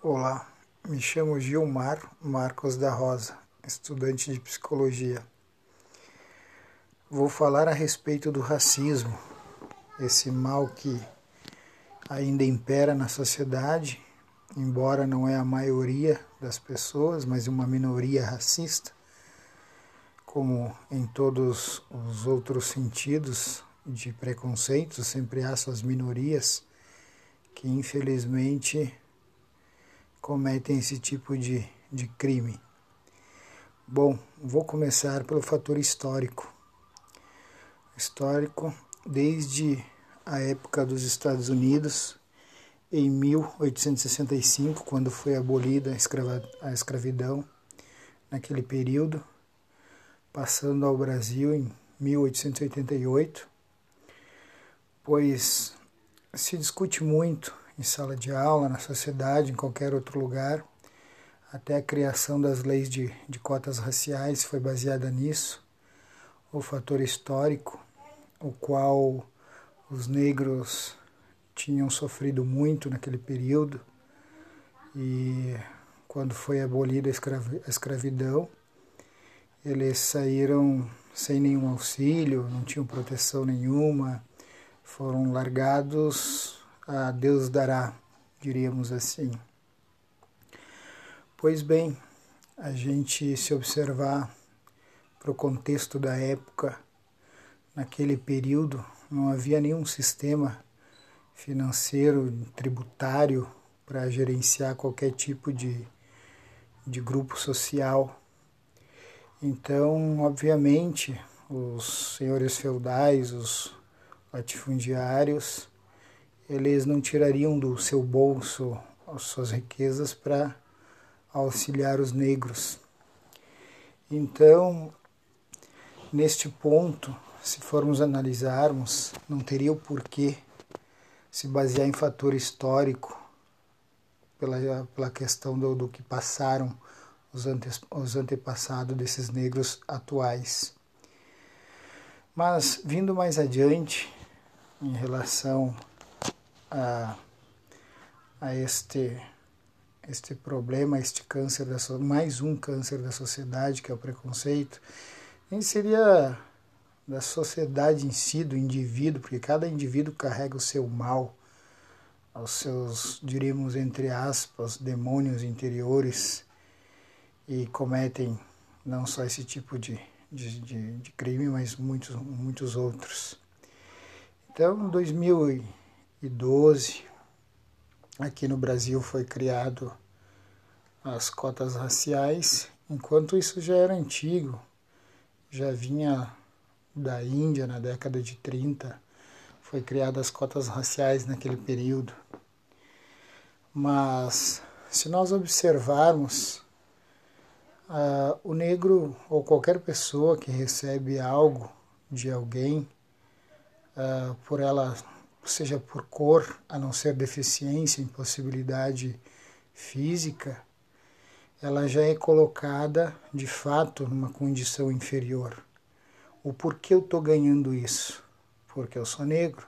Olá, me chamo Gilmar Marcos da Rosa, estudante de psicologia. Vou falar a respeito do racismo, esse mal que ainda impera na sociedade, embora não é a maioria das pessoas, mas uma minoria racista, como em todos os outros sentidos de preconceito, sempre há suas minorias que infelizmente cometem esse tipo de, de crime. Bom, vou começar pelo fator histórico. Histórico desde a época dos Estados Unidos, em 1865, quando foi abolida a escravidão, naquele período, passando ao Brasil em 1888, pois se discute muito em sala de aula, na sociedade, em qualquer outro lugar. Até a criação das leis de, de cotas raciais foi baseada nisso. O fator histórico, o qual os negros tinham sofrido muito naquele período e quando foi abolida a escravidão, eles saíram sem nenhum auxílio, não tinham proteção nenhuma, foram largados a Deus dará, diríamos assim. Pois bem, a gente se observar para o contexto da época, naquele período não havia nenhum sistema financeiro, tributário para gerenciar qualquer tipo de, de grupo social. Então, obviamente, os senhores feudais, os latifundiários, eles não tirariam do seu bolso as suas riquezas para auxiliar os negros. Então, neste ponto, se formos analisarmos, não teria o porquê se basear em fator histórico pela, pela questão do, do que passaram os, os antepassados desses negros atuais. Mas, vindo mais adiante, em relação a, a este, este problema, este câncer, da, mais um câncer da sociedade, que é o preconceito, nem seria da sociedade em si, do indivíduo, porque cada indivíduo carrega o seu mal, os seus, diríamos, entre aspas, demônios interiores e cometem não só esse tipo de, de, de, de crime, mas muitos, muitos outros. Então, em 2000 2012, aqui no Brasil foi criado as cotas raciais, enquanto isso já era antigo, já vinha da Índia na década de 30, foi criadas as cotas raciais naquele período. Mas se nós observarmos uh, o negro ou qualquer pessoa que recebe algo de alguém, uh, por ela seja por cor, a não ser deficiência, impossibilidade física, ela já é colocada de fato numa condição inferior. O porquê eu estou ganhando isso? Porque eu sou negro.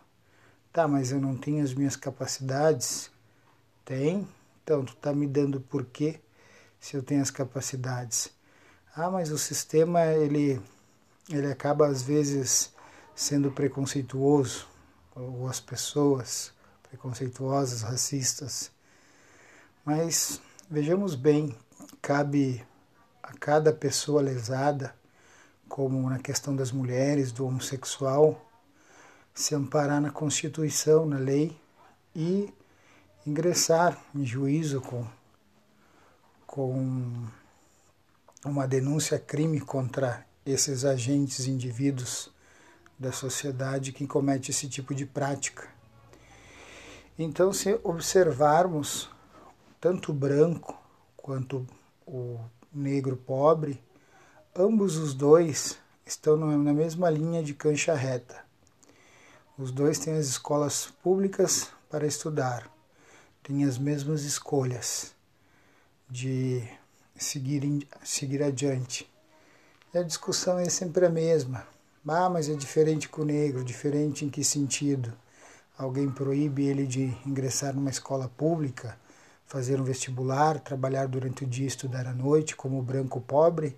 Tá, mas eu não tenho as minhas capacidades? Tem? Então, tu está me dando porquê se eu tenho as capacidades? Ah, mas o sistema, ele, ele acaba às vezes sendo preconceituoso ou as pessoas preconceituosas, racistas. Mas vejamos bem, cabe a cada pessoa lesada, como na questão das mulheres, do homossexual, se amparar na Constituição, na lei e ingressar em juízo com, com uma denúncia crime contra esses agentes indivíduos da sociedade que comete esse tipo de prática. Então, se observarmos tanto o branco quanto o negro pobre, ambos os dois estão na mesma linha de cancha reta. Os dois têm as escolas públicas para estudar, têm as mesmas escolhas de seguir, seguir adiante. E a discussão é sempre a mesma. Ah, mas é diferente com o negro. Diferente em que sentido? Alguém proíbe ele de ingressar numa escola pública? fazer um vestibular, trabalhar durante o dia e estudar à noite, como o branco pobre.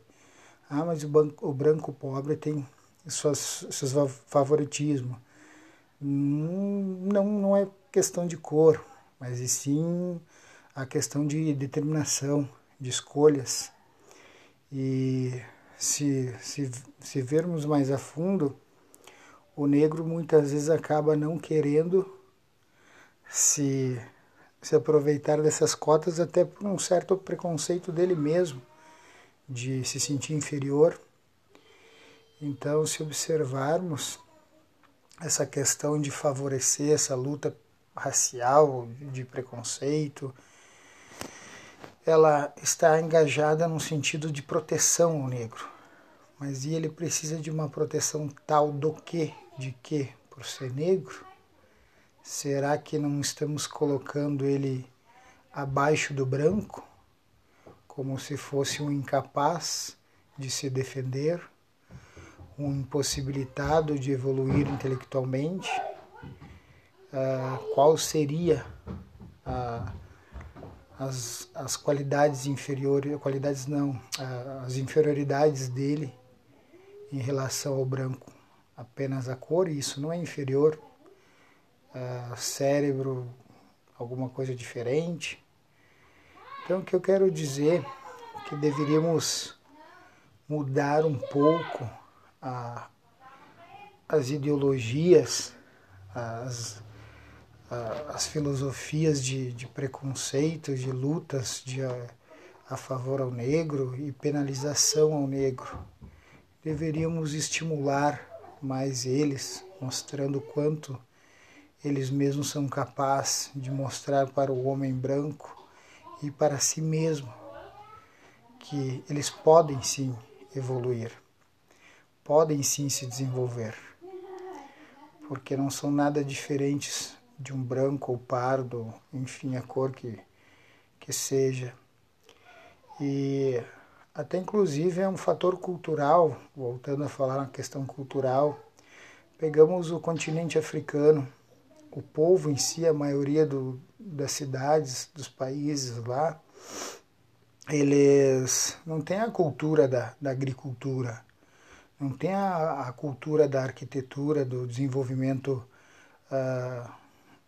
Ah, mas o, banco, o branco pobre tem suas, seus favoritismos. Não, não é questão de cor, mas e sim a questão de determinação, de escolhas. E se, se, se vermos mais a fundo, o negro muitas vezes acaba não querendo se, se aproveitar dessas cotas, até por um certo preconceito dele mesmo, de se sentir inferior. Então, se observarmos essa questão de favorecer essa luta racial, de preconceito, ela está engajada no sentido de proteção ao negro. Mas e ele precisa de uma proteção tal do que? De que? Por ser negro? Será que não estamos colocando ele abaixo do branco? Como se fosse um incapaz de se defender? Um impossibilitado de evoluir intelectualmente? Uh, qual seria a as, as qualidades inferiores, qualidades não, as inferioridades dele em relação ao branco, apenas a cor, e isso não é inferior, uh, cérebro, alguma coisa diferente. Então, o que eu quero dizer é que deveríamos mudar um pouco a, as ideologias, as, as filosofias de, de preconceito, de lutas de, a, a favor ao negro e penalização ao negro. Deveríamos estimular mais eles, mostrando quanto eles mesmos são capazes de mostrar para o homem branco e para si mesmo que eles podem sim evoluir, podem sim se desenvolver, porque não são nada diferentes de um branco ou pardo, enfim, a cor que, que seja. E até inclusive é um fator cultural, voltando a falar na questão cultural, pegamos o continente africano, o povo em si, a maioria do, das cidades, dos países lá, eles não têm a cultura da, da agricultura, não tem a, a, cultura da arquitetura, do desenvolvimento uh,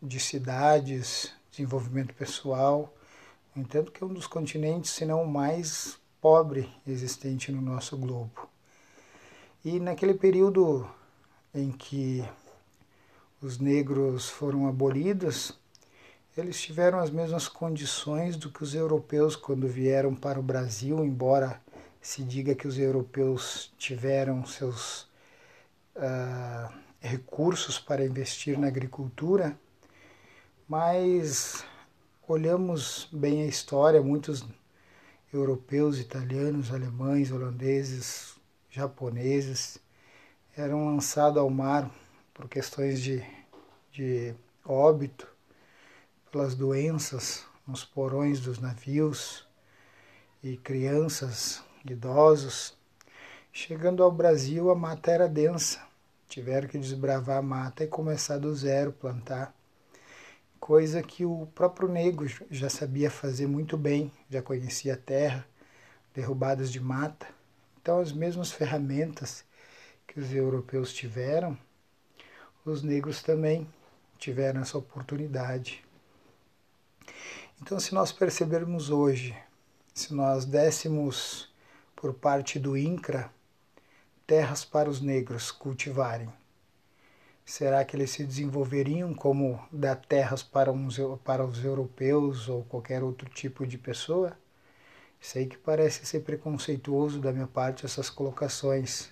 de cidades, desenvolvimento pessoal. Entendo que é um dos continentes, se não o mais pobre existente no nosso globo. E naquele período em que os negros foram abolidos, eles tiveram as mesmas condições do que os europeus quando vieram para o Brasil, embora se diga que os europeus tiveram seus uh, recursos para investir na agricultura, mas olhamos bem a história, muitos europeus, italianos, alemães, holandeses, japoneses eram lançados ao mar por questões de, de óbito, pelas doenças nos porões dos navios e crianças, idosos. Chegando ao Brasil, a mata era densa. Tiveram que desbravar a mata e começar do zero, plantar coisa que o próprio negro já sabia fazer muito bem, já conhecia a terra, derrubadas de mata. Então, as mesmas ferramentas que os europeus tiveram, os negros também tiveram essa oportunidade. Então, se nós percebermos hoje, se nós dessemos por parte do INCRA terras para os negros cultivarem, Será que eles se desenvolveriam como dar terras para, uns, para os europeus ou qualquer outro tipo de pessoa? Sei que parece ser preconceituoso da minha parte essas colocações,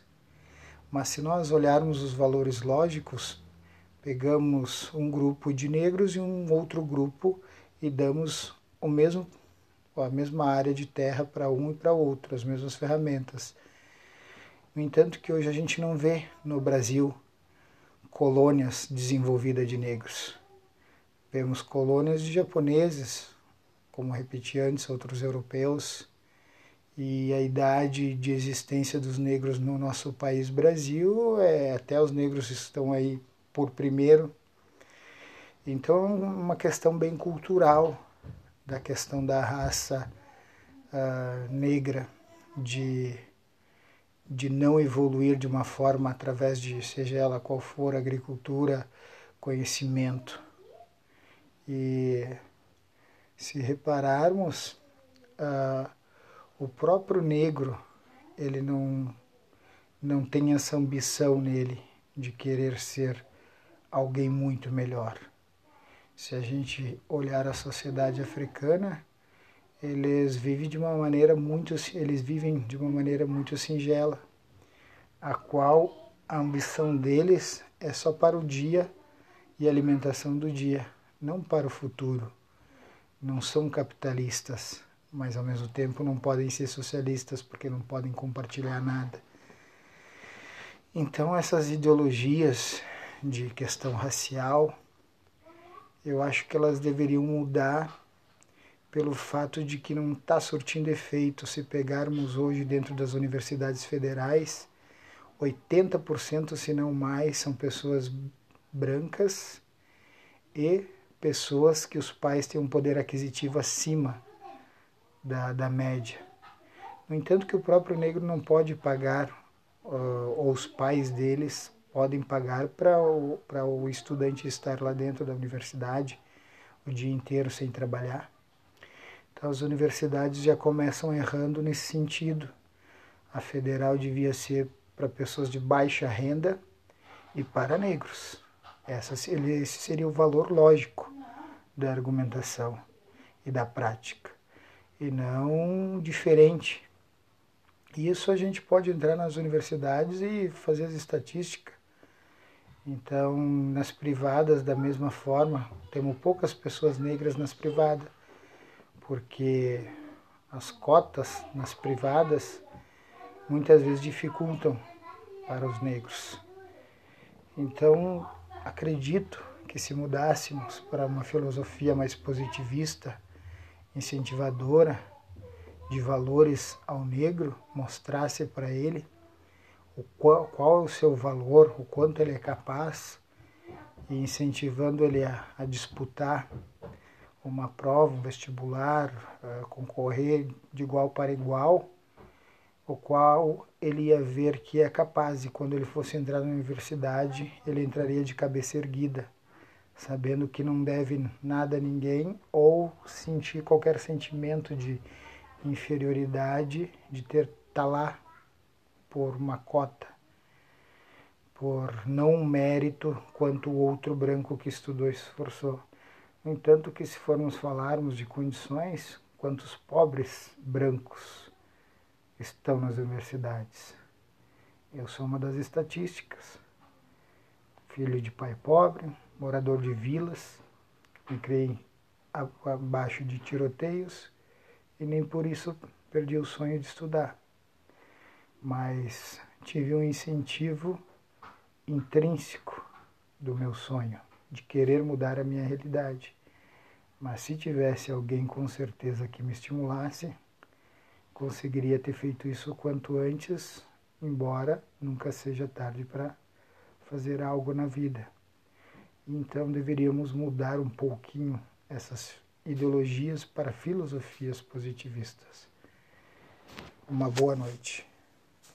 mas se nós olharmos os valores lógicos, pegamos um grupo de negros e um outro grupo e damos o mesmo a mesma área de terra para um e para outro, as mesmas ferramentas. No entanto, que hoje a gente não vê no Brasil colônias desenvolvidas de negros. Vemos colônias de japoneses, como repeti antes, outros europeus, e a idade de existência dos negros no nosso país Brasil é até os negros estão aí por primeiro. Então, uma questão bem cultural da questão da raça uh, negra, de, de não evoluir de uma forma através de, seja ela qual for, agricultura, conhecimento. E se repararmos, uh, o próprio negro, ele não, não tem essa ambição nele de querer ser alguém muito melhor. Se a gente olhar a sociedade africana, eles vivem de uma maneira muito eles vivem de uma maneira muito singela, a qual a ambição deles é só para o dia e a alimentação do dia, não para o futuro. Não são capitalistas, mas ao mesmo tempo não podem ser socialistas porque não podem compartilhar nada. Então essas ideologias de questão racial, eu acho que elas deveriam mudar pelo fato de que não está surtindo efeito. Se pegarmos hoje dentro das universidades federais, 80%, se não mais, são pessoas brancas e pessoas que os pais têm um poder aquisitivo acima da, da média. No entanto, que o próprio negro não pode pagar, uh, ou os pais deles podem pagar para o, o estudante estar lá dentro da universidade o dia inteiro sem trabalhar. Então, as universidades já começam errando nesse sentido. A federal devia ser para pessoas de baixa renda e para negros. Essa, esse seria o valor lógico da argumentação e da prática, e não diferente. Isso a gente pode entrar nas universidades e fazer as estatísticas. Então, nas privadas, da mesma forma, temos poucas pessoas negras nas privadas, porque as cotas nas privadas muitas vezes dificultam para os negros. Então, Acredito que se mudássemos para uma filosofia mais positivista, incentivadora, de valores ao negro, mostrasse para ele o qual, qual é o seu valor, o quanto ele é capaz, e incentivando ele a, a disputar uma prova, um vestibular, concorrer de igual para igual, o qual ele ia ver que é capaz e quando ele fosse entrar na universidade, ele entraria de cabeça erguida, sabendo que não deve nada a ninguém ou sentir qualquer sentimento de inferioridade de ter tá lá por uma cota, por não um mérito quanto o outro branco que estudou e se esforçou. No entanto, que se formos falarmos de condições, quantos pobres brancos estão nas universidades. Eu sou uma das estatísticas. Filho de pai pobre, morador de vilas, me criei abaixo de tiroteios e nem por isso perdi o sonho de estudar. Mas tive um incentivo intrínseco do meu sonho, de querer mudar a minha realidade. Mas se tivesse alguém com certeza que me estimulasse, conseguiria ter feito isso quanto antes, embora nunca seja tarde para fazer algo na vida. Então deveríamos mudar um pouquinho essas ideologias para filosofias positivistas. Uma boa noite.